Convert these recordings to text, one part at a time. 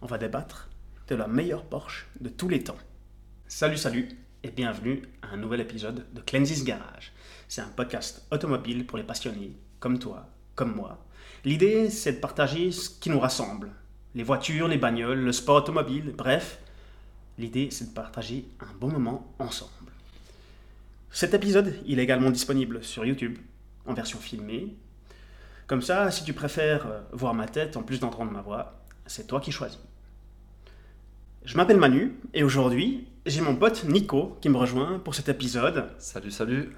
on va débattre de la meilleure Porsche de tous les temps. Salut, salut et bienvenue à un nouvel épisode de Cleansis Garage. C'est un podcast automobile pour les passionnés, comme toi, comme moi. L'idée, c'est de partager ce qui nous rassemble. Les voitures, les bagnoles, le sport automobile, bref. L'idée, c'est de partager un bon moment ensemble. Cet épisode, il est également disponible sur YouTube, en version filmée. Comme ça, si tu préfères euh, voir ma tête en plus d'entendre ma voix, c'est toi qui choisis. Je m'appelle Manu et aujourd'hui, j'ai mon pote Nico qui me rejoint pour cet épisode. Salut, salut.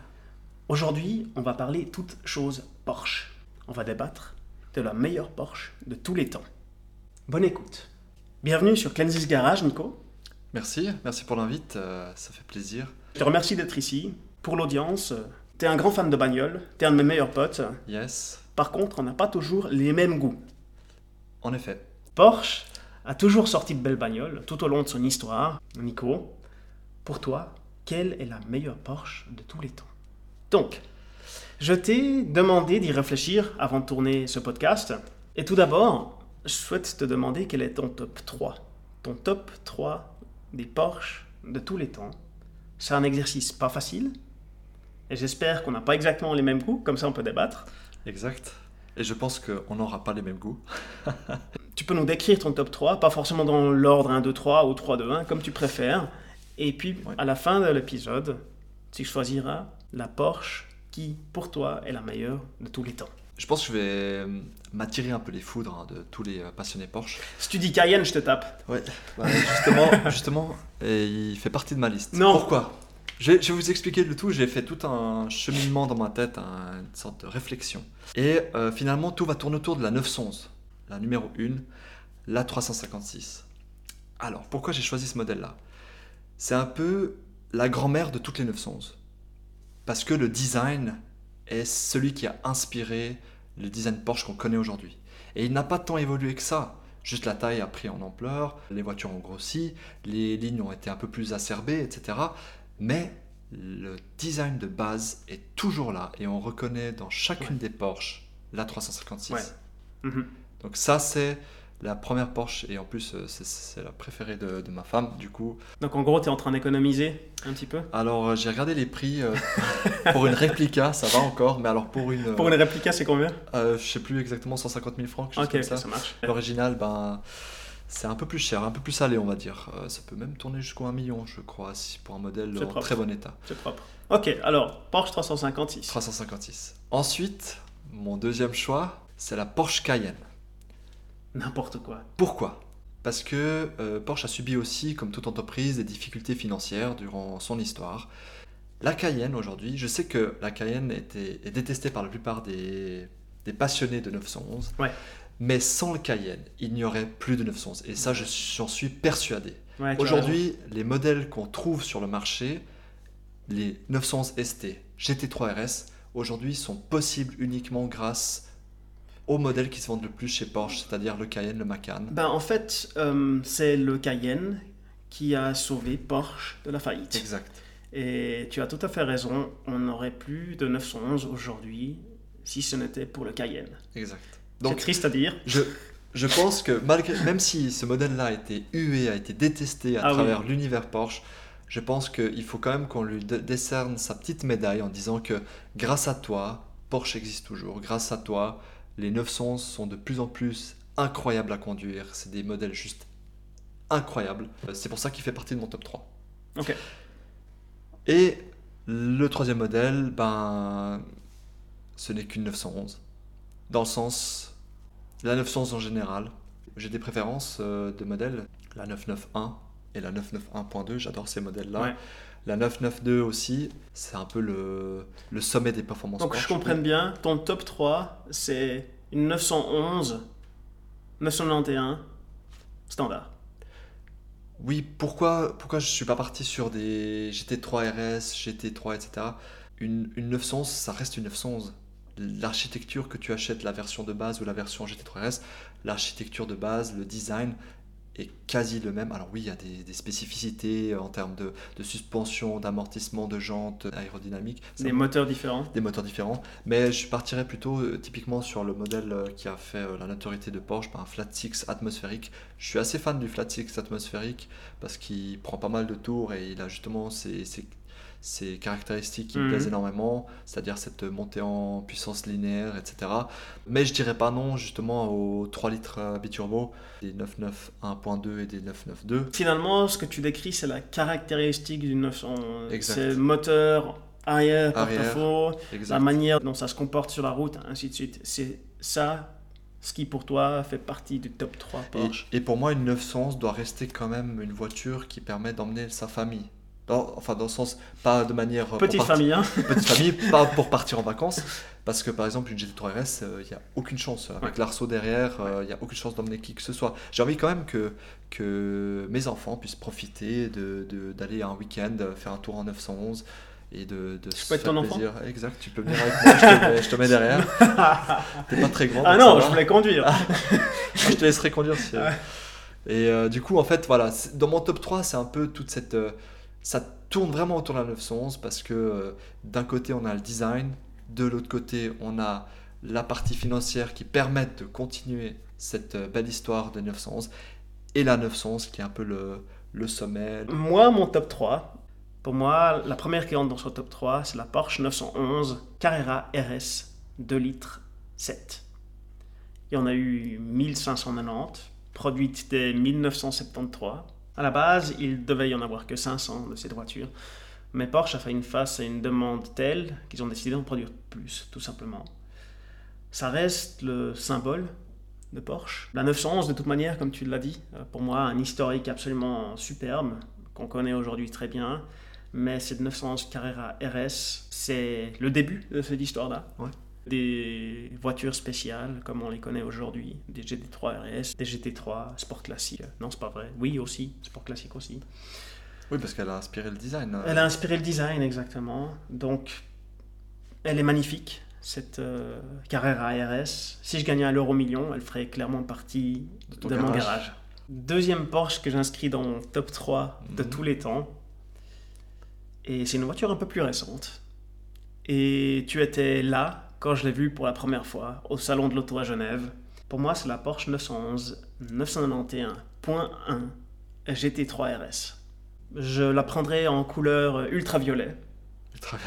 Aujourd'hui, on va parler toutes choses Porsche. On va débattre de la meilleure Porsche de tous les temps. Bonne écoute. Bienvenue sur Cleansis Garage, Nico. Merci, merci pour l'invite, euh, ça fait plaisir. Je te remercie d'être ici. Pour l'audience, t'es un grand fan de bagnole, t'es un de mes meilleurs potes. Yes, Par contre, on n'a pas toujours les mêmes goûts. en effet. Porsche a toujours sorti de belles bagnoles tout au long de son histoire. Nico, pour toi, quelle est la meilleure Porsche de tous les temps? Donc, je t'ai demandé d'y réfléchir avant de tourner ce podcast. Et tout d'abord, je souhaite te demander quel est ton top 3. Ton top 3 des Porsche de tous les temps. C'est un exercice pas facile. Et j'espère qu'on n'a pas exactement les mêmes goûts, comme ça on peut débattre. Exact. Et je pense qu'on n'aura pas les mêmes goûts. Tu peux nous décrire ton top 3, pas forcément dans l'ordre 1, 2, 3 ou 3, 2, 1, comme tu préfères. Et puis, Ouais. à la fin de l'épisode, tu choisiras la Porsche qui, pour toi, est la meilleure de tous les temps. Je pense que je vais euh, m'attirer un peu les foudres hein, de tous les euh, passionnés Porsche. Si tu dis Cayenne, je te tape. Ouais, justement, justement, et il fait partie de ma liste. Non. Pourquoi? Je vais, je vais vous expliquer le tout. J'ai fait tout un cheminement dans ma tête, un- une sorte de réflexion. Et euh, finalement, tout va tourner autour de la 911, la numéro 1, la 356. Alors, pourquoi j'ai choisi ce modèle-là? C'est un peu la grand-mère de toutes les 911. Parce que le design est celui qui a inspiré le design Porsche qu'on connaît aujourd'hui. Et il n'a pas tant évolué que ça. Juste la taille a pris en ampleur, les voitures ont grossi, les lignes ont été un peu plus acerbées, etc. Mais le design de base est toujours là et on reconnaît dans chacune des Porsche la 356. Ouais. Mhm. Donc ça c'est la première Porsche et en plus euh, c'est- la préférée de, de ma femme du coup. Donc, en gros, tu es en train d'économiser un petit peu? Alors euh, j'ai regardé les prix euh, pour une réplica, ça va encore, mais alors pour une, Pour une réplica, c'est combien? euh, je sais plus exactement 150 000 francs, quelque chose Ok, comme ça. ça marche. L'original, ben, c'est un peu plus cher, un peu plus salé, on va dire. Euh, ça peut même tourner jusqu'à un million, je crois, si pour un modèle en propre. très bon état. C'est propre. Ok, alors, Porsche 356. 356. Ensuite, mon deuxième choix, c'est la Porsche Cayenne. N'importe quoi. Pourquoi? Parce que euh, Porsche a subi aussi, comme toute entreprise, des difficultés financières durant son histoire. La Cayenne, aujourd'hui, je sais que la Cayenne était, est détestée par la plupart des, des passionnés de 911. Ouais. Mais sans le Cayenne, il n'y aurait plus de 911. Et ça, je- j'en suis persuadé. Ouais, Aujourd'hui, les modèles qu'on trouve sur le marché, les 911 ST, GT3 RS, aujourd'hui sont possibles uniquement grâce aux modèles qui se vendent le plus chez Porsche, c'est-à-dire le Cayenne, le Macan. Ben, en fait, euh, c'est le Cayenne qui a sauvé Porsche de la faillite. Exact. Et tu as tout à fait raison, on n'aurait plus de 911 aujourd'hui si ce n'était pour le Cayenne. Exact. C'est Donc, triste à dire. je, je pense que malgré, même si ce modèle-là a été hué, a été détesté à Ah oui. travers l'univers Porsche, je pense qu'il faut quand même qu'on lui dé- décerne sa petite médaille en disant que grâce à toi, Porsche existe toujours. Grâce à toi, les 911 sont de plus en plus incroyables à conduire. C'est des modèles juste incroyables. Euh, C'est pour ça qu'il fait partie de mon top 3. Ok. Et le troisième modèle, ben, ce n'est qu'une 911. Dans le sens, la 911 en général, j'ai des préférences euh, de modèles. La 991 et la 991.2, j'adore ces modèles-là. Ouais. La 992 aussi, c'est un peu le, le sommet des performances. Donc je Porsche. comprenne bien, ton top 3, c'est une 911, 991, standard. Oui, pourquoi, pourquoi je suis pas parti sur des GT3 RS, GT3, etc. Une, une 911, ça reste une 911. L'architecture que tu achètes, la version de base ou la version GT3 RS, l'architecture de base, le design est quasi le même. Alors oui, il y a des, des spécificités en termes de, de suspension, d'amortissement, de jantes, aérodynamique. Ça Des moteurs différents. des moteurs différents. Mais je partirais plutôt euh, typiquement sur le modèle euh, qui a fait euh, la notoriété de Porsche, par un flat six atmosphérique. Je suis assez fan du flat six atmosphérique parce qu'il prend pas mal de tours et il a justement ces, ces- ces caractéristiques qui me Mhm. plaisent énormément, c'est-à-dire cette montée en puissance linéaire, etc. Mais je dirais pas non justement aux 3 litres biturbo, des 9.9 1.2 et des 9.9.2. Finalement, ce que tu décris, c'est la caractéristique du 911. Exact. C'est le moteur, arrière, porte-à-faux, la manière dont ça se comporte sur la route, ainsi de suite. C'est ça, ce qui pour toi fait partie du top 3 Et, Porsche. et pour moi, une 911 doit rester quand même une voiture qui permet d'emmener sa famille. Dans- enfin, dans le sens, pas de manière. euh, Petite partir- famille, hein Petite famille, pas pour partir en vacances. Parce que par exemple, une GT3 RS, il n'y a aucune chance. Avec Ouais. l'arceau derrière, il n'y a aucune chance d'emmener qui que ce soit. J'ai envie quand même que, que mes enfants puissent profiter de- de- d'aller un week-end, euh, faire un tour en 911 et de, de se peux être ton enfant plaisir. Exact, tu peux venir avec moi, je te mets, je te mets derrière. T'es pas très grand. Ah non, je voulais conduire. Ah, je te laisserai conduire si. Ouais. Et euh, du coup, en fait, voilà, dans mon top 3, c'est un peu toute cette. euh, ça tourne vraiment autour de la 911 parce que euh, d'un côté, on a le design, de l'autre côté, on a la partie financière qui permet de continuer cette euh, belle histoire de 911 et la 911 qui est un peu le, sommet. Moi, mon top 3, pour moi, la première qui entre dans ce top 3, c'est la Porsche 911 Carrera RS 2 litres 7. Il y en a eu 1590, produite dès 1973. À la base, il devait y en avoir que 500 de cette voiture. Mais Porsche a fait une face à une demande telle qu'ils ont décidé d'en produire plus, tout simplement. Ça reste le symbole de Porsche. La 911, de toute manière, comme tu l'as dit, euh, pour moi, un historique absolument superbe, qu'on connaît aujourd'hui très bien. Mais cette 911 Carrera RS, c'est le début de cette histoire-là. Des voitures spéciales, comme on les connaît aujourd'hui, des GT3 RS, des GT3 Sport Classique. Non, c'est pas vrai. Oui, aussi, Sport Classique aussi. Oui, parce qu'elle a inspiré le design. euh. Elle a inspiré le design, exactement. Donc, elle est magnifique, cette euh, Carrera RS. Si je gagnais à l'euro million, elle ferait clairement partie De mon garage. garage. Deuxième Porsche que j'inscris dans mon top 3 de Mhm. tous les temps. Et c'est une voiture un peu plus récente. Et tu étais là quand je l'ai vue pour la première fois au salon de l'auto à Genève. Pour moi, c'est la Porsche 911 991.1 GT3 RS. Je la prendrai en couleur ultraviolet. Ultra-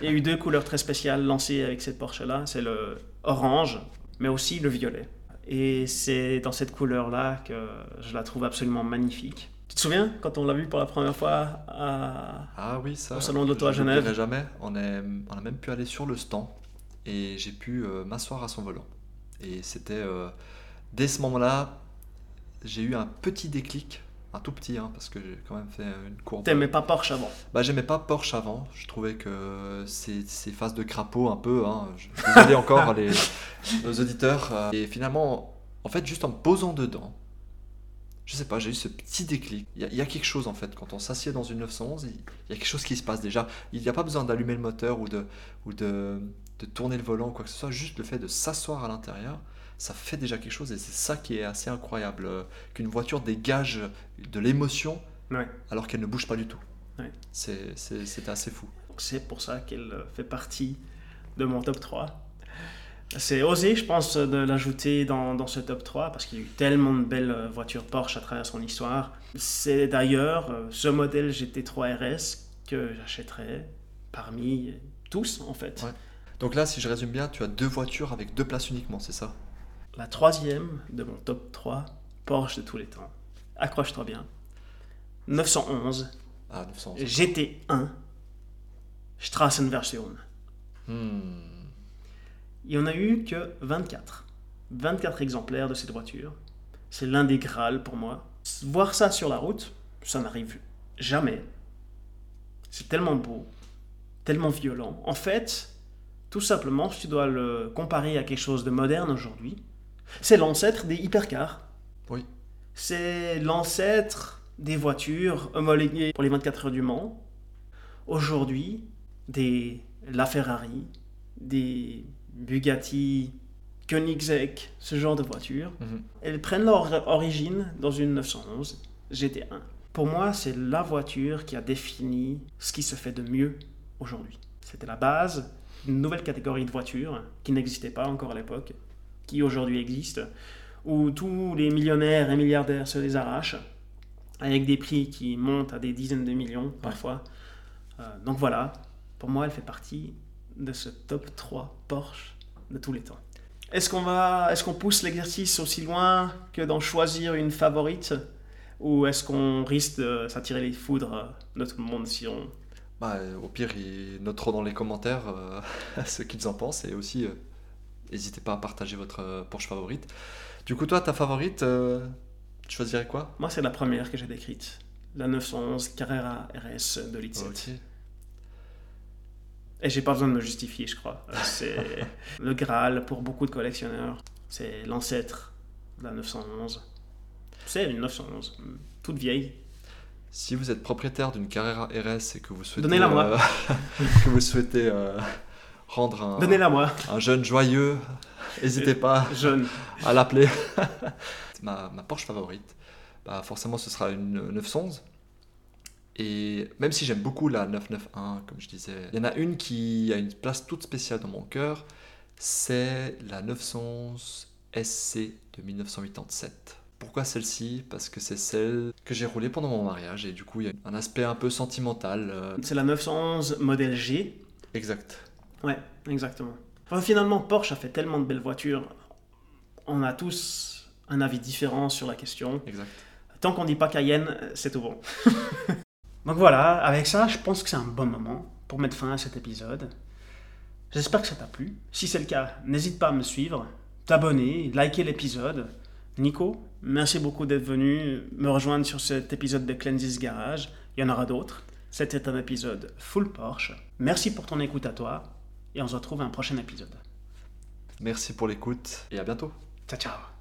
Il y a eu deux couleurs très spéciales lancées avec cette Porsche-là. C'est le orange, mais aussi le violet. Et c'est dans cette couleur-là que je la trouve absolument magnifique. Tu te souviens quand on l'a vue pour la première fois à... Ah oui, ça. Au salon de l'auto à Genève? jamais. On, est, on a même pu aller sur le stand et j'ai pu euh, m'asseoir à son volant. Et c'était. euh, dès ce moment-là, j'ai eu un petit déclic, un tout petit, hein, parce que j'ai quand même fait une courbe. T'aimais pas Porsche avant? Bah, j'aimais pas Porsche avant. Je trouvais que ces, ces phases de crapaud, un peu. Hein, je, désolé encore les, nos auditeurs. euh, et finalement, en fait, juste en me posant dedans, je sais pas, j'ai eu ce petit déclic. Il y, a- il y a quelque chose en fait, quand on s'assied dans une 911, il, il y a quelque chose qui se passe déjà. Il n'y a pas besoin d'allumer le moteur ou, de, ou de, de tourner le volant ou quoi que ce soit. Juste le fait de s'asseoir à l'intérieur, ça fait déjà quelque chose et c'est ça qui est assez incroyable. euh, Qu'une voiture dégage de l'émotion Ouais. alors qu'elle ne bouge pas du tout. Ouais. C'est- assez fou. C'est pour ça qu'elle euh, fait partie de mon top 3. C'est osé, je pense, de l'ajouter dans, dans ce top 3 parce qu'il y a eu tellement de belles euh, voitures Porsche à travers son histoire. C'est d'ailleurs ce modèle GT3 RS que j'achèterais parmi tous, en fait. Ouais. Donc là, si je résume bien, tu as deux voitures avec deux places uniquement, c'est ça? La troisième de mon top 3, Porsche de tous les temps. Accroche-toi bien. 911 Ah, 900. GT1 Strassenversion. Hmm. Il n'y en a eu que 24. 24 exemplaires de cette voiture. C'est l'un des Graals pour moi. Voir ça sur la route, ça n'arrive jamais. C'est tellement beau, tellement violent. En fait, tout simplement, si tu dois le comparer à quelque chose de moderne aujourd'hui, c'est l'ancêtre des hypercars. Oui. C'est l'ancêtre des voitures homologuées pour les 24 heures du Mans. Aujourd'hui, des La Ferrari, des Bugatti Koenigsegg, ce genre de voitures, Mhm. elles prennent leur origine dans une 911 GT1. Pour moi, c'est la voiture qui a défini ce qui se fait de mieux aujourd'hui. C'était la base d'une nouvelle catégorie de voitures qui n'existait pas encore à l'époque, qui aujourd'hui existe, où tous les millionnaires et milliardaires se les arrachent, avec des prix qui montent à des dizaines de millions parfois. Euh, donc voilà, pour moi, elle fait partie de ce top 3 Porsche de tous les temps. Est-ce qu'on va, est-ce qu'on pousse l'exercice aussi loin que d'en choisir une favorite ou est-ce qu'on risque de s'attirer les foudres de tout le monde si on... Bah, euh, au pire, ils noteront dans les commentaires euh, ce qu'ils en pensent et aussi, euh, n'hésitez pas à partager votre Porsche favorite. Du coup, toi, ta favorite, euh, tu choisirais quoi? Moi, c'est la première que j'ai décrite. La 911 Carrera RS de Litset. Ok. Et j'ai pas besoin de me justifier, je crois. C'est le Graal pour beaucoup de collectionneurs. C'est l'ancêtre de la 911. C'est une 911, toute vieille. Si vous êtes propriétaire d'une Carrera RS et que vous souhaitez, Donnez-la moi. euh, que vous souhaitez euh, rendre un, Donnez-la moi, un jeune joyeux, n'hésitez pas jeune. à l'appeler. ma, ma Porsche favorite, bah forcément ce sera une 911. Et même si j'aime beaucoup la 991, comme je disais, il y en a une qui a une place toute spéciale dans mon cœur, c'est la 911 SC de 1987. Pourquoi celle-ci? Parce que c'est celle que j'ai roulée pendant mon mariage et du coup il y a un aspect un peu sentimental. euh, C'est la 911 modèle G. exact. Ouais, exactement. Enfin, finalement, Porsche a fait tellement de belles voitures. On a tous un avis différent sur la question. Exact. Tant qu'on dit pas Cayenne, c'est tout bon. Donc voilà, avec ça, je pense que c'est un bon moment pour mettre fin à cet épisode. J'espère que ça t'a plu. Si c'est le cas, n'hésite pas à me suivre, t'abonner, liker l'épisode. Nico, merci beaucoup d'être venu me rejoindre sur cet épisode de Cleansis Garage. Il y en aura d'autres. C'était un épisode full Porsche. Merci pour ton écoute à toi et on se retrouve à un prochain épisode. Merci pour l'écoute et à bientôt. Ciao ciao